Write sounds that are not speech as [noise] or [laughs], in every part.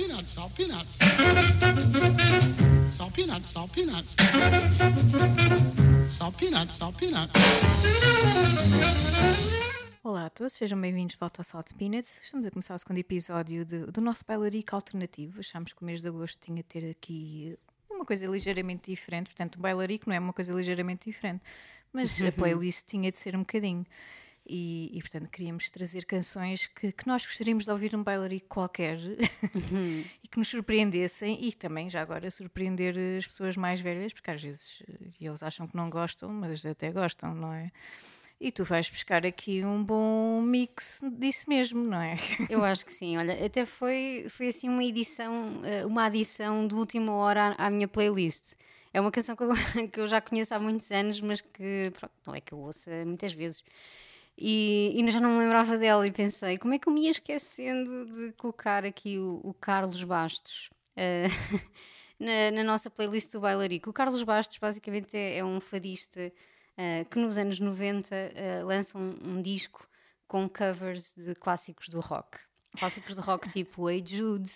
peanuts, salt peanuts. Salt peanuts, salt peanuts. Salt peanuts, salt peanuts. Olá a todos, sejam bem-vindos de volta ao Salt Peanuts. Estamos a começar o segundo episódio de- do nosso bailarico alternativo. Achámos que o mês de agosto tinha de ter aqui uma coisa ligeiramente diferente. Portanto, o bailarico não é uma coisa ligeiramente diferente, mas a [laughs] playlist tinha de ser um bocadinho. E, e, portanto, queríamos trazer canções que, que nós gostaríamos de ouvir num bailarico qualquer [laughs] e que nos surpreendessem e também, já agora, surpreender as pessoas mais velhas, porque às vezes eh, eles acham que não gostam, mas até gostam, não é? E tu vais buscar aqui um bom mix disso mesmo, não é? [laughs] Eu acho que sim, olha, até foi, foi assim uma edição, eh, uma adição de última hora à, à minha playlist. É uma canção que eu, [laughs] que eu já conheço há muitos anos, mas que pronto, não é que eu ouça muitas vezes. E, e já não me lembrava dela e pensei, como é que eu me ia esquecendo de colocar aqui o, o Carlos Bastos eh, [laughs] na, na nossa playlist do Bailarico. O Carlos Bastos basicamente é, é um fadista eh, que nos anos 90 eh, lança um, um disco com covers de clássicos do rock. Clássicos do rock tipo Hey Jude,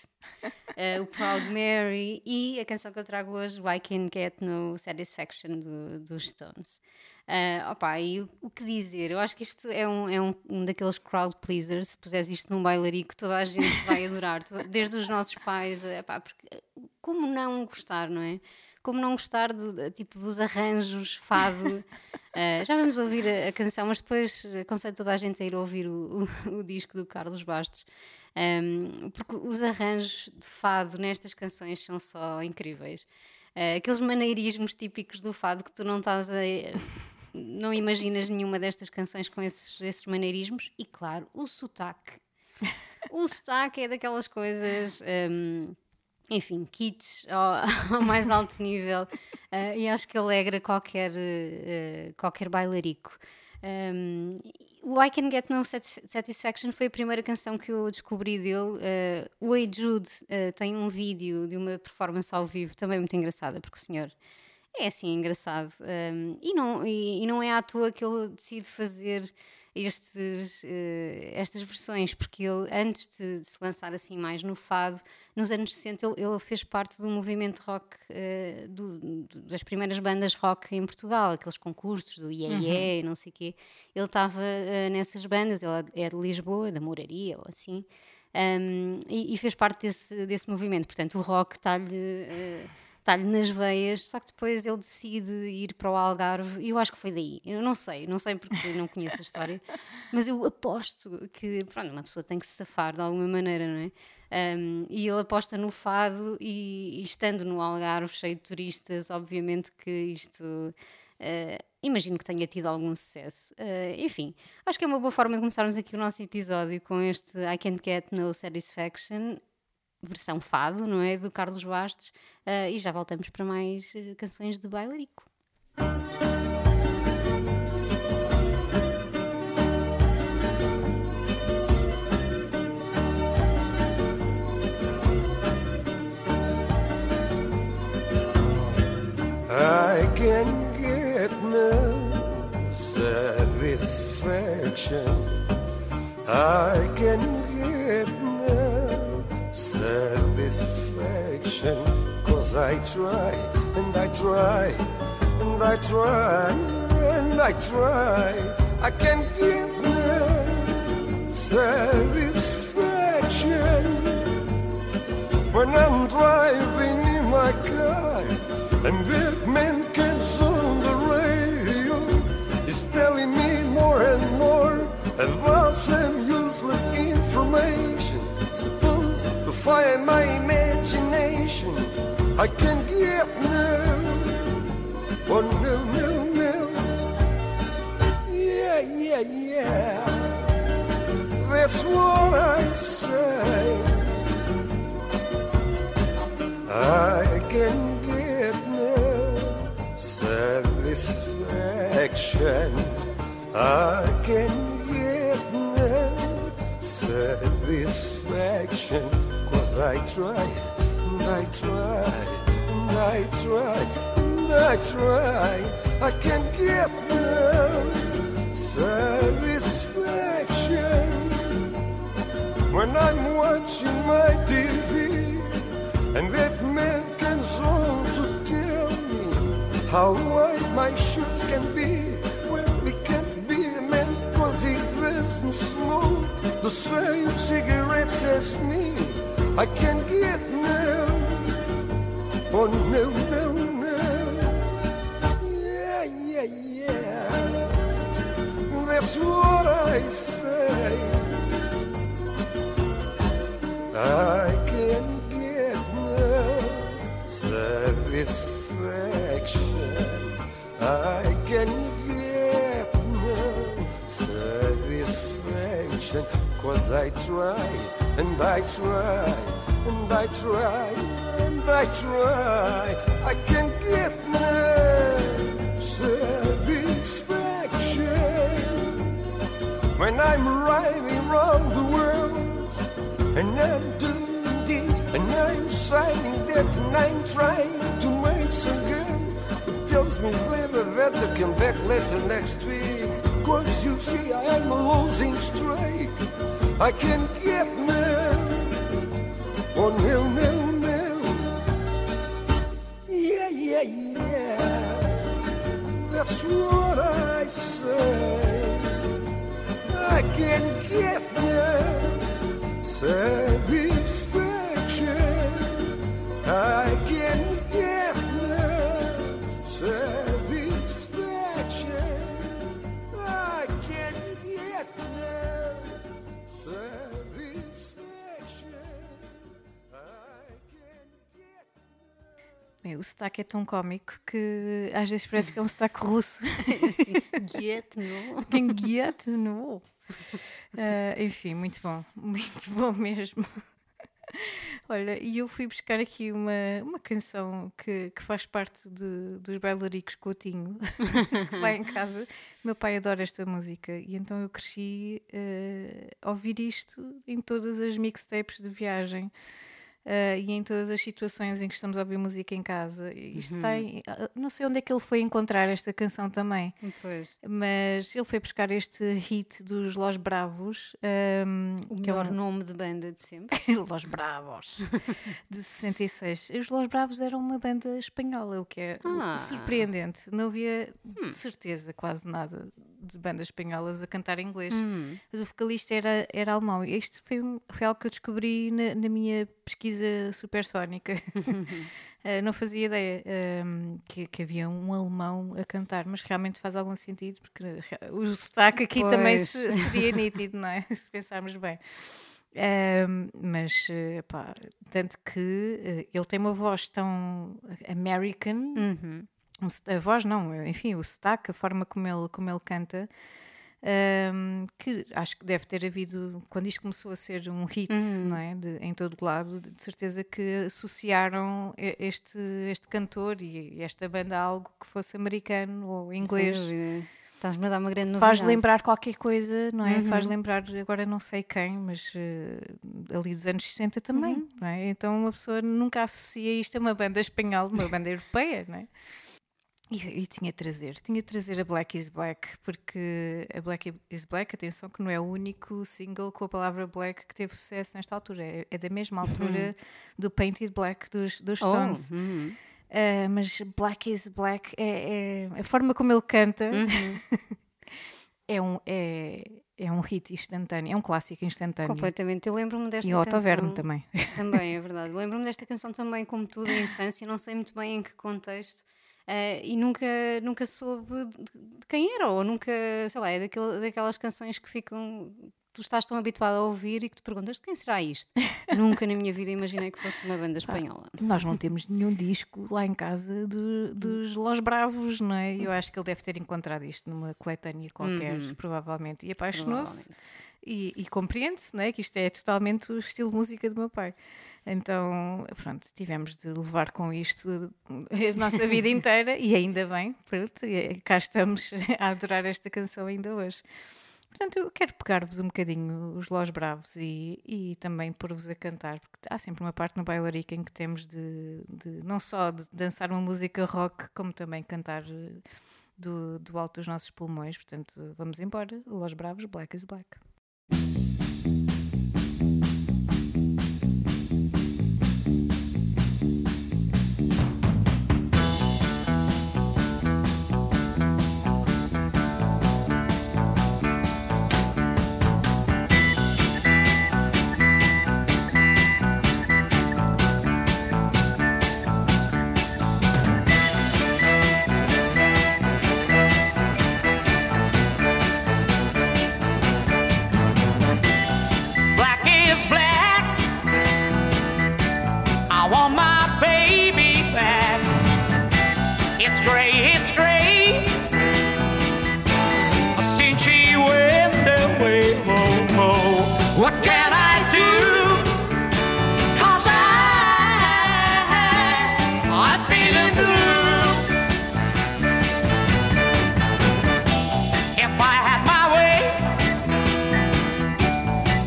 eh, o Proud Mary e a canção que eu trago hoje, Why Can't Get No Satisfaction do- dos Stones. Ah, opa, e o, o que dizer? Eu acho que isto é um, é um, um daqueles crowd pleasers. Se puseres isto num bailarico, toda a gente vai [laughs] adorar, desde os nossos pais. pá, porque, eh, como não gostar, não é? Como não gostar de, tipo, dos arranjos, fado. [laughs] Ah, já vamos ouvir a, a canção, mas depois aconselho toda a gente a ir ouvir o, o- o disco do Carlos Bastos. Ahm, porque os arranjos de fado nestas canções são só incríveis. Ah, aqueles maneirismos típicos do fado que tu não estás a. Não imaginas nenhuma destas canções com esses, esses maneirismos. E claro, o sotaque. O sotaque é daquelas coisas. ahm, enfim, kits ao, [laughs] ao mais alto nível ah, e acho que alegra qualquer, eh, qualquer bailarico. Um, o I Can Get No Satis- Satisfaction foi a primeira canção que eu descobri dele. Uh, o Hey Jude uh, tem um vídeo de uma performance ao vivo também muito engraçada, porque o senhor é assim engraçado. um, e, não, e, e não é à toa que ele decide fazer estes, eh, estas versões, porque ele, antes de, de se lançar assim mais no fado, nos anos 60 ele, ele fez parte do movimento rock, eh, do- do- das primeiras bandas rock em Portugal, aqueles concursos do IEE e não sei o quê. Ele estava eh, nessas bandas, ele é de Lisboa, da Moraria ou assim, um, e, e fez parte desse, desse movimento. Portanto, o rock está-lhe está-lhe nas veias, só que depois ele decide ir para o Algarve, e eu acho que foi daí. Eu não sei, não sei porque não conheço a história, [laughs] mas eu aposto que pronto, uma pessoa tem que se safar de alguma maneira, não é? Um, e ele aposta no fado, e, e estando no Algarve, cheio de turistas, obviamente que isto. eh, imagino que tenha tido algum sucesso. Eh, enfim, acho que é uma boa forma de começarmos aqui o nosso episódio com este I Can't Get No Satisfaction, versão fado, não é? Do Carlos Bastos. eh, e já voltamos para mais eh, canções de bailarico. I can get no satisfaction. I can I try and I try and I try and I try. I can't get no satisfaction when I'm driving in my car and that man comes on the radio is telling me more and more about some useless information supposed to fire my I can't get no oh no no no yeah yeah yeah that's what I say I can get no satisfaction. I can get no satisfaction. Cause I try, I try, and I try, and I try. I can't get no satisfaction when I'm watching my TV And that man comes on to tell me how white my shirts can be. Well, he can't be a man cause he doesn't smoke the same cigarettes as me. I can't get no. Oh, no, no, no. Yeah, yeah, yeah. That's what I say. I can get no satisfaction. I can get no satisfaction. Cause I try and I try and I try I try. I can get no satisfaction when I'm riding around the world and I'm doing this and I'm signing that and I'm trying to make some girl who tells me that to come back later next week. Cause you see I'm losing straight. I can get no, no, no, That's what I say. I can get no satisfaction. O sotaque é tão cómico que às vezes parece que é um sotaque russo. [laughs] Get no. Quem guia-te no. Ah, enfim, muito bom, muito bom mesmo. Olha, e eu fui buscar aqui uma, uma canção que, que faz parte de- dos bailaricos Coutinho, [laughs] lá em casa. Meu pai adora esta música e então eu cresci eh, a ouvir isto em todas as mixtapes de viagem. Eh, e em todas as situações em que estamos a ouvir música em casa. Isto tem. ah, Não sei onde é que ele foi encontrar esta canção também Pois. mas ele foi buscar este hit dos Los Bravos, um, O que é melhor um- nome de banda de sempre. [laughs] Los Bravos, de 66. Os Los Bravos eram uma banda espanhola, o que é Ah. surpreendente. Não havia de certeza quase nada de bandas espanholas a cantar em inglês, Hum. mas o vocalista era, era alemão. E isto foi, um- foi algo que eu descobri na, na minha pesquisa supersónica. Uh, [laughs] [laughs] não fazia ideia um, que, que havia um alemão a cantar, mas realmente faz algum sentido, porque o sotaque aqui também Pois. se- [laughs] seria nítido, não é? Se pensarmos bem. Um, mas, eh, pá, tanto que eh, ele tem uma voz tão American, Uhum. A voz não, enfim, o sotaque, a forma como ele, como ele canta, um, que acho que deve ter havido, quando isto começou a ser um hit, não é? De- em todo lado, de, certeza que associaram este, este cantor e, esta banda a algo que fosse americano ou inglês. Estás-me a dar uma grande novidade. Faz lembrar qualquer coisa, não é? Uhum. Faz lembrar, agora não sei quem, mas eh, ali dos anos 60 também, Uhum. não é? Então uma pessoa nunca associa isto a uma banda espanhola, uma banda europeia, não é? E tinha de trazer, tinha de trazer a Black is Black, porque a Black is Black, atenção, que não é o único single com a palavra black que teve sucesso nesta altura, é, é da mesma altura do Painted Black dos, dos Oh, Stones. uhum. Uh, mas Black is Black é, é- a forma como ele canta Uhum. [laughs] é, um, é, é um hit instantâneo, é um clássico instantâneo. Completamente. Eu lembro-me desta E o canção. Autoverno também. Também, é verdade. Lembro-me desta canção também, como tudo, em infância, não sei muito bem em que contexto. Eh, e nunca, nunca soube de, quem era, ou nunca, sei lá, é daquele, daquelas canções que ficam. Tu estás tão habituado a ouvir e que te perguntas de quem será isto? [laughs] nunca na minha vida imaginei que fosse uma banda espanhola. Nós não temos nenhum disco lá em casa do- dos Los Bravos, não é? Eu acho que ele deve ter encontrado isto numa coletânea qualquer, provavelmente, e apaixonou-se. E, e compreende-se, não é? Que isto é totalmente o estilo de música do meu pai. Então, pronto, tivemos de levar com isto a nossa vida inteira e ainda bem, pronto, cá estamos [laughs] a adorar esta canção ainda hoje. Portanto, eu quero pegar-vos um bocadinho os Los Bravos e, e também pôr-vos a cantar, porque há sempre uma parte no bailarico em que temos de, de não só de dançar uma música rock, como também cantar eh, do, do alto dos nossos pulmões. Portanto, vamos embora. Los Bravos, Black is Black. It's grey, it's grey. Since she went away, oh, oh, what can I do? Cause I, I'm feeling blue. If I had my way,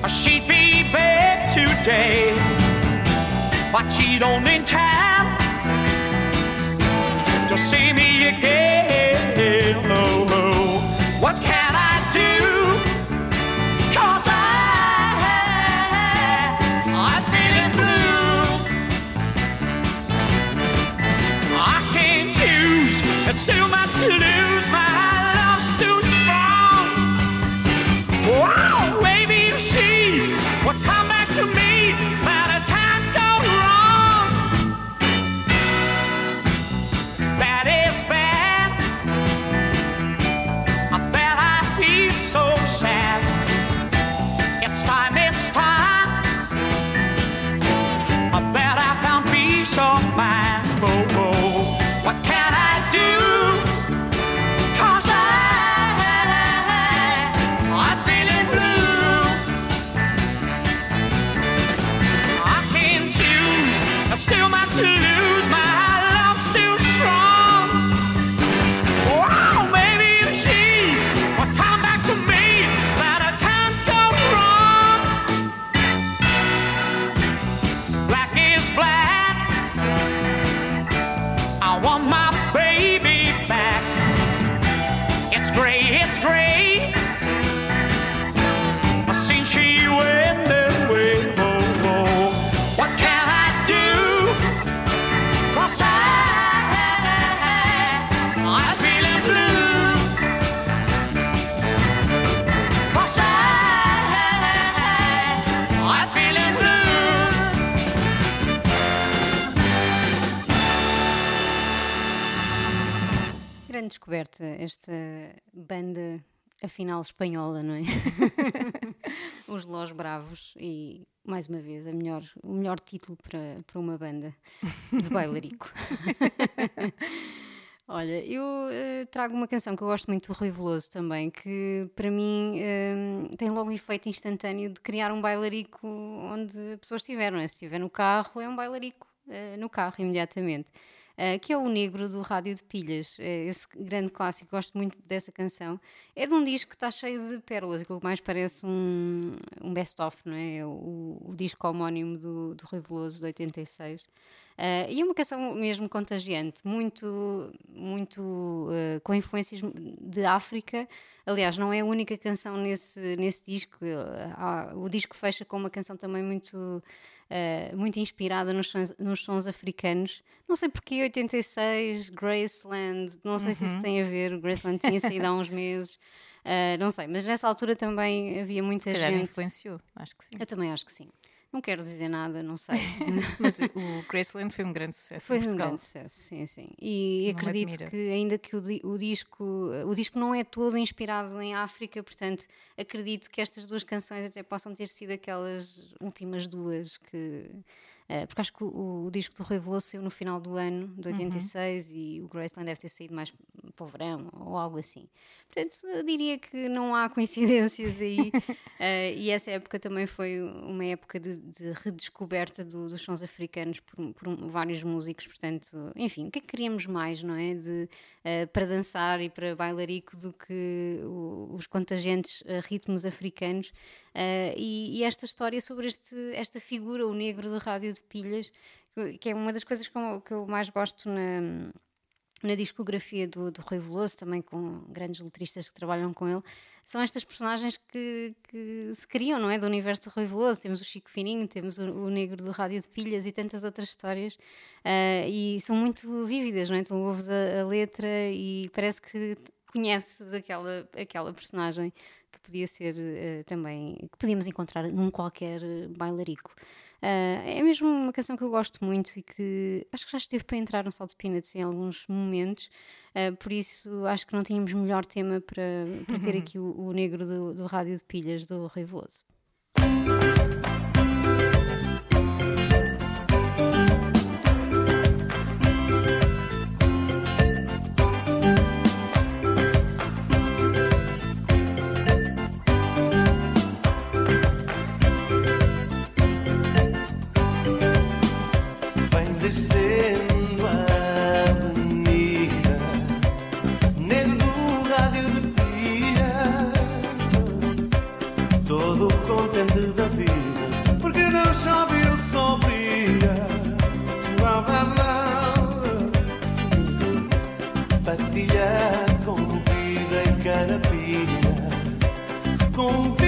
she'd be back today. But she don't intend. To see me again. Descoberta, esta banda afinal espanhola, não é? [laughs] Os Los Bravos e mais uma vez a melhor, o melhor título para, para uma banda de bailarico. [laughs] Olha, eu eh, trago uma canção que eu gosto muito do Rui Veloso também, que para mim eh, tem logo um efeito instantâneo de criar um bailarico onde a pessoa estiver, não é? Se estiver no carro, é um bailarico eh, no carro imediatamente. Uh, que é o Negro do Rádio de Pilhas, é esse grande clássico, gosto muito dessa canção. É de um disco que está cheio de pérolas, aquilo que mais parece um, um best-of, não é? O, o disco homónimo do, do Rui Veloso de 86. Uh, e é uma canção mesmo contagiante, muito, muito uh, com influências de África. Aliás, não é a única canção nesse, nesse disco. Uh, o disco fecha com uma canção também muito. Uh, muito inspirada nos sons, nos sons africanos. Não sei porque 86, Graceland, não sei se isso tem a ver. O Graceland tinha saído há uns meses, uh, não sei, mas nessa altura também havia muita calhar gente. influenciou, acho que sim. Eu também acho que sim. Não quero dizer nada, não sei. [laughs] Mas o Graceland foi um grande sucesso Foi um grande sucesso, sim, sim. E Não acredito admira. que ainda que o, o disco o disco não é todo inspirado em África, portanto acredito que estas duas canções até possam ter sido aquelas últimas duas que porque acho que o, o disco do Rui Veloso saiu no final do ano de 86 e o Graceland deve ter saído mais para o verão ou algo assim. Portanto, eu diria que não há [laughs] coincidências aí. [laughs] eh, e essa época também foi uma época de, de redescoberta do- dos sons africanos por, por vários músicos. Portanto, enfim, o que é que queríamos mais, não é? De, eh, para dançar e para bailarico do que o- os contagiantes eh, ritmos africanos. Eh, e, e esta história sobre este, esta figura, o negro do rádio de pilhas, que- é uma das coisas que eu, que eu mais gosto na na discografia do, do Rui Veloso, também com grandes letristas que trabalham com ele, são estas personagens que, que se criam, não é? Do universo do Rui Veloso. Temos o Chico Fininho, temos o, o Negro do Rádio de Pilhas e tantas outras histórias. ah, e são muito vívidas, não é? Tu ouves a, a letra e parece que conheces aquela, aquela personagem que podia ser eh, também, que podíamos encontrar num qualquer bailarico. Ah, é mesmo uma canção que eu gosto muito e que acho que já esteve para entrar no Salto Peanuts em alguns momentos, ah, por isso acho que não tínhamos melhor tema para, para ter [laughs] aqui o, o negro do, do rádio de pilhas do Rui Veloso. Partilha com vida e carapilha, com um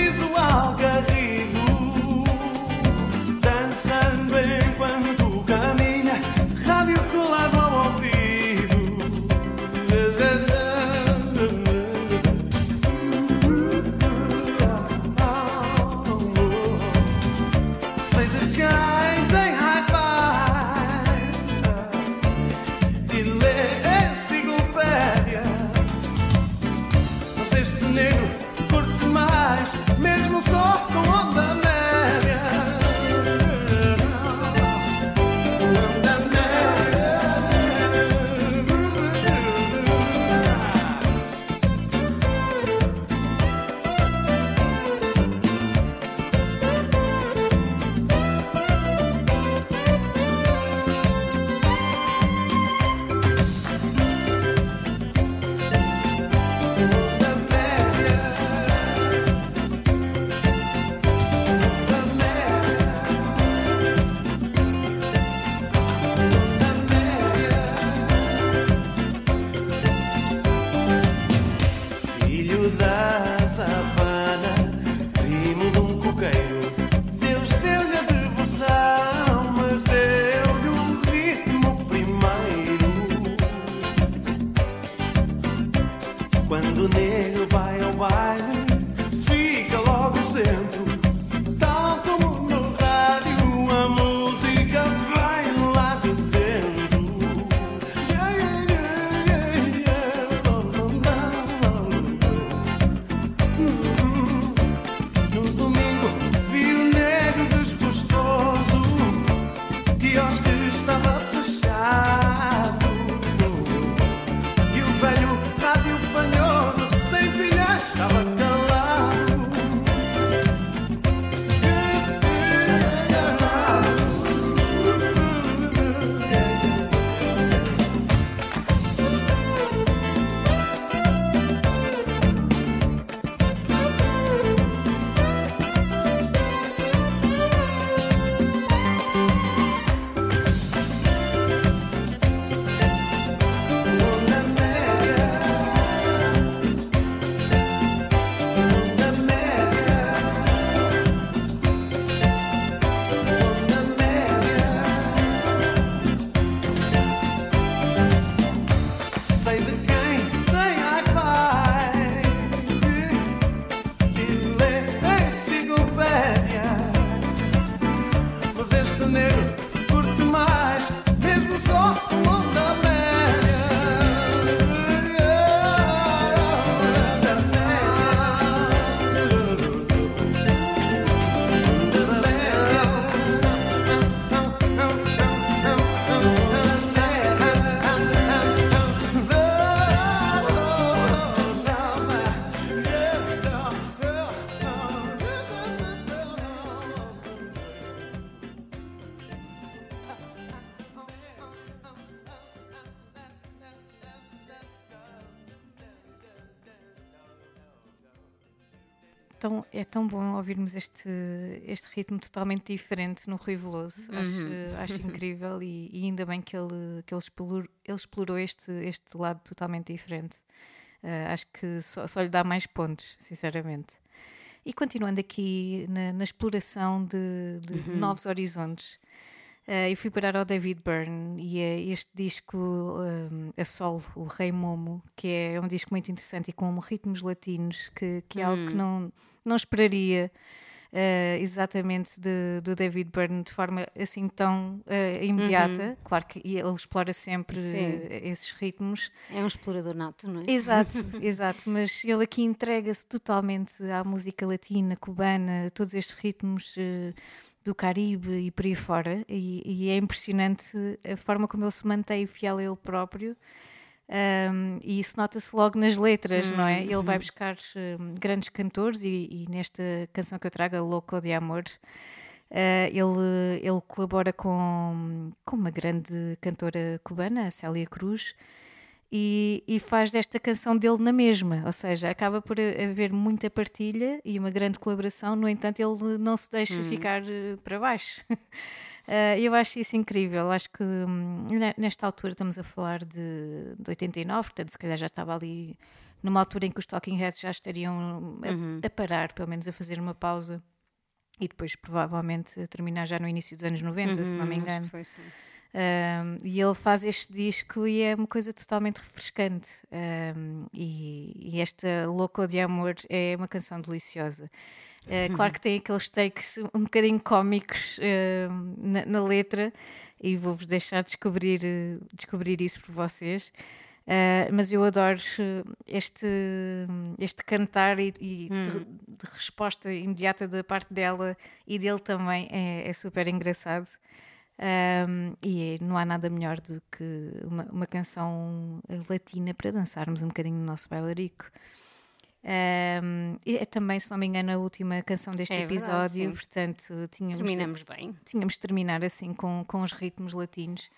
Tão, é tão bom ouvirmos este, este ritmo totalmente diferente no Rui Veloso. Acho, [laughs] acho incrível e, e ainda bem que ele, que ele, explorou, ele explorou este, este lado totalmente diferente. Ah, acho que só, só lhe dá mais pontos, sinceramente. E continuando aqui na, na exploração de, de novos horizontes, ah, eu fui parar ao David Byrne e é este disco um, a solo, o Rei Momo, que é um disco muito interessante e com ritmos latinos, que, que é algo que não, não esperaria ah, exatamente de- do David Byrne de forma assim tão ah, imediata. Claro que ele explora sempre Sim. ah, esses ritmos, É um explorador nato, não é? Exato, [laughs] exato, mas ele aqui entrega-se totalmente à música latina, cubana, todos estes ritmos eh, do Caribe e por aí fora, e, e é impressionante a forma como ele se mantém fiel a ele próprio. Um, e isso nota-se logo nas letras, não é? Ele vai buscar um, grandes cantores e, e nesta canção que eu trago, a Louco de Amor, Uh, ele, ele colabora com, com uma grande cantora cubana, a Célia Cruz, e, e faz desta canção dele na mesma, ou seja, acaba por haver muita partilha e uma grande colaboração, no entanto, ele não se deixa ficar eh, para baixo. [laughs] Uh, eu acho isso incrível. Acho que hum, ne- nesta altura estamos a falar de, de 89, portanto, se calhar já estava ali numa altura em que os Talking Heads já estariam a, a parar, pelo menos a fazer uma pausa e depois provavelmente a terminar já no início dos anos 90, se não me Hum, que engano. foi sim. Um, e ele faz este disco e é uma coisa totalmente refrescante. Um, e, e esta Louco de Amor é uma canção deliciosa. Uh, claro que tem aqueles takes um bocadinho cómicos um, na, na letra, e vou-vos deixar descobrir, uh, descobrir isso por vocês. Uh, mas eu adoro uh, este, este cantar e, e de, de resposta imediata da parte dela e dele também é, é super engraçado. Um, e é- não há nada melhor do que uma, uma canção latina para dançarmos um bocadinho no nosso bailarico. Um, é também, se não me engano, a última canção deste é episódio, verdade, portanto, tínhamos, terminamos bem. Tínhamos de terminar assim com, com os ritmos latinos.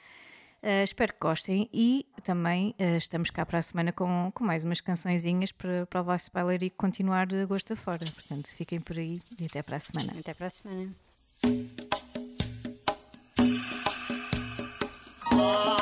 Uh, espero que gostem e também uh, estamos cá para a semana com, com mais umas cançõezinhas para, para o vosso e continuar de gosto afora. Portanto, fiquem por aí e até para a semana. Até para a semana. Ah.